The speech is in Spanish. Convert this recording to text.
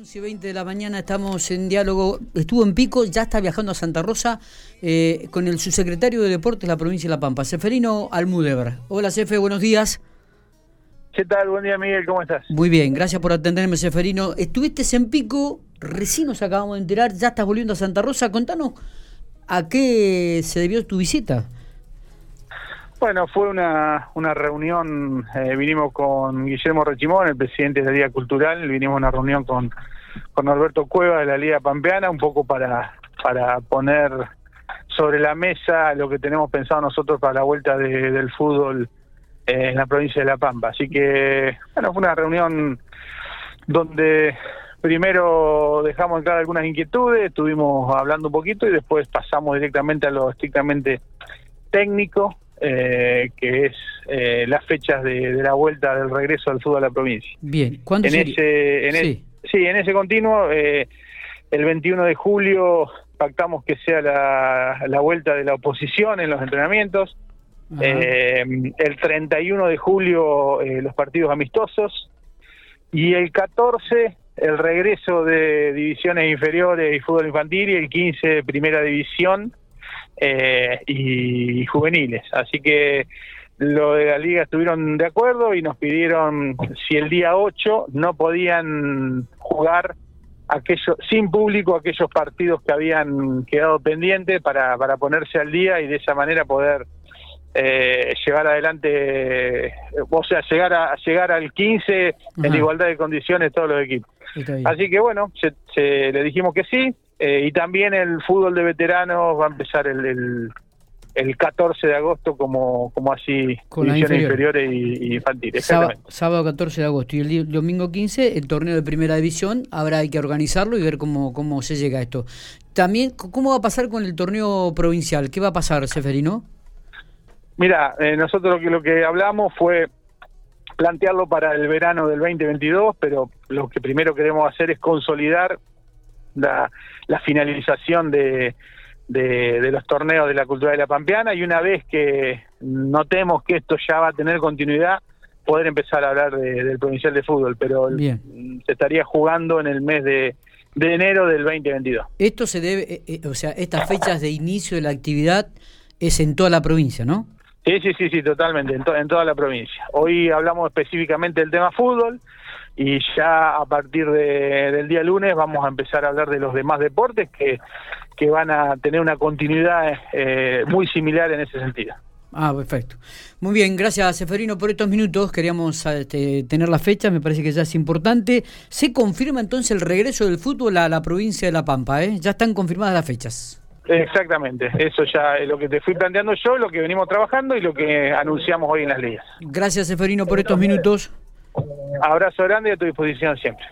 11 y 20 de la mañana estamos en diálogo. Estuvo en Pico, ya está viajando a Santa Rosa eh, con el subsecretario de Deportes de la provincia de La Pampa, Seferino Almudeber. Hola, Sefe, buenos días. ¿Qué tal? Buen día, Miguel, ¿cómo estás? Muy bien, gracias por atenderme, Seferino. Estuviste en Pico, recién nos acabamos de enterar, ya estás volviendo a Santa Rosa. Contanos a qué se debió tu visita. Bueno, fue una, una reunión, eh, vinimos con Guillermo Rechimón, el presidente de la Liga Cultural, vinimos a una reunión con, con Norberto Cueva de la Liga Pampeana, un poco para, para poner sobre la mesa lo que tenemos pensado nosotros para la vuelta del fútbol eh, en la provincia de La Pampa. Así que, bueno, fue una reunión donde primero dejamos entrar algunas inquietudes, estuvimos hablando un poquito y después pasamos directamente a lo estrictamente técnico, eh, que es eh, las fechas de, la vuelta del regreso al fútbol a la provincia. Bien, ¿cuándo en ese, en sí. sí. en ese continuo, eh, el 21 de julio pactamos que sea la, la vuelta de la oposición en los entrenamientos. Eh, el 31 de julio los partidos amistosos y el 14 el regreso de divisiones inferiores y fútbol infantil y el 15 primera división eh, y, juveniles. Así que lo de la liga estuvieron de acuerdo y nos pidieron si el día 8 no podían jugar aquellos sin público aquellos partidos que habían quedado pendientes para, para ponerse al día y de esa manera poder eh, llevar adelante, o sea, llegar a llegar al 15 en igualdad de condiciones todos los equipos. Así que bueno, se, le dijimos que sí, eh, y también el fútbol de veteranos va a empezar el, el, 14 de agosto como, como así Con divisiones inferiores y, infantiles. Sábado, 14 de agosto y el domingo 15 el torneo de primera división, habrá hay que organizarlo y ver cómo, cómo se llega a esto. También, ¿cómo va a pasar con el torneo provincial? ¿Qué va a pasar, Seferino? Mira, eh, nosotros lo que, lo que hablamos fue plantearlo para el verano del 2022, pero lo que primero queremos hacer es consolidar la, finalización de, de, los torneos de la cultura de la Pampeana y una vez que notemos que esto ya va a tener continuidad, poder empezar a hablar del provincial de fútbol, pero se estaría jugando en el mes de, de enero del 2022. Esto se debe, eh, eh, o sea, estas fechas de inicio de la actividad es en toda la provincia, ¿no? Sí, sí, sí, sí, totalmente, en, en toda la provincia. Hoy hablamos específicamente del tema fútbol y ya a partir de, del día lunes vamos a empezar a hablar de los demás deportes que, que van a tener una continuidad eh, muy similar en ese sentido. Ah, perfecto. Muy bien, gracias Seferino por estos minutos. Queríamos este, tener la fecha, me parece que ya es importante. Se confirma entonces el regreso del fútbol a la provincia de La Pampa, ¿eh? Ya están confirmadas las fechas. Exactamente, eso ya es lo que te fui planteando yo, lo que venimos trabajando y lo que anunciamos hoy en las leyes. Gracias, Seferino, por estos minutos. Abrazo grande y a tu disposición siempre.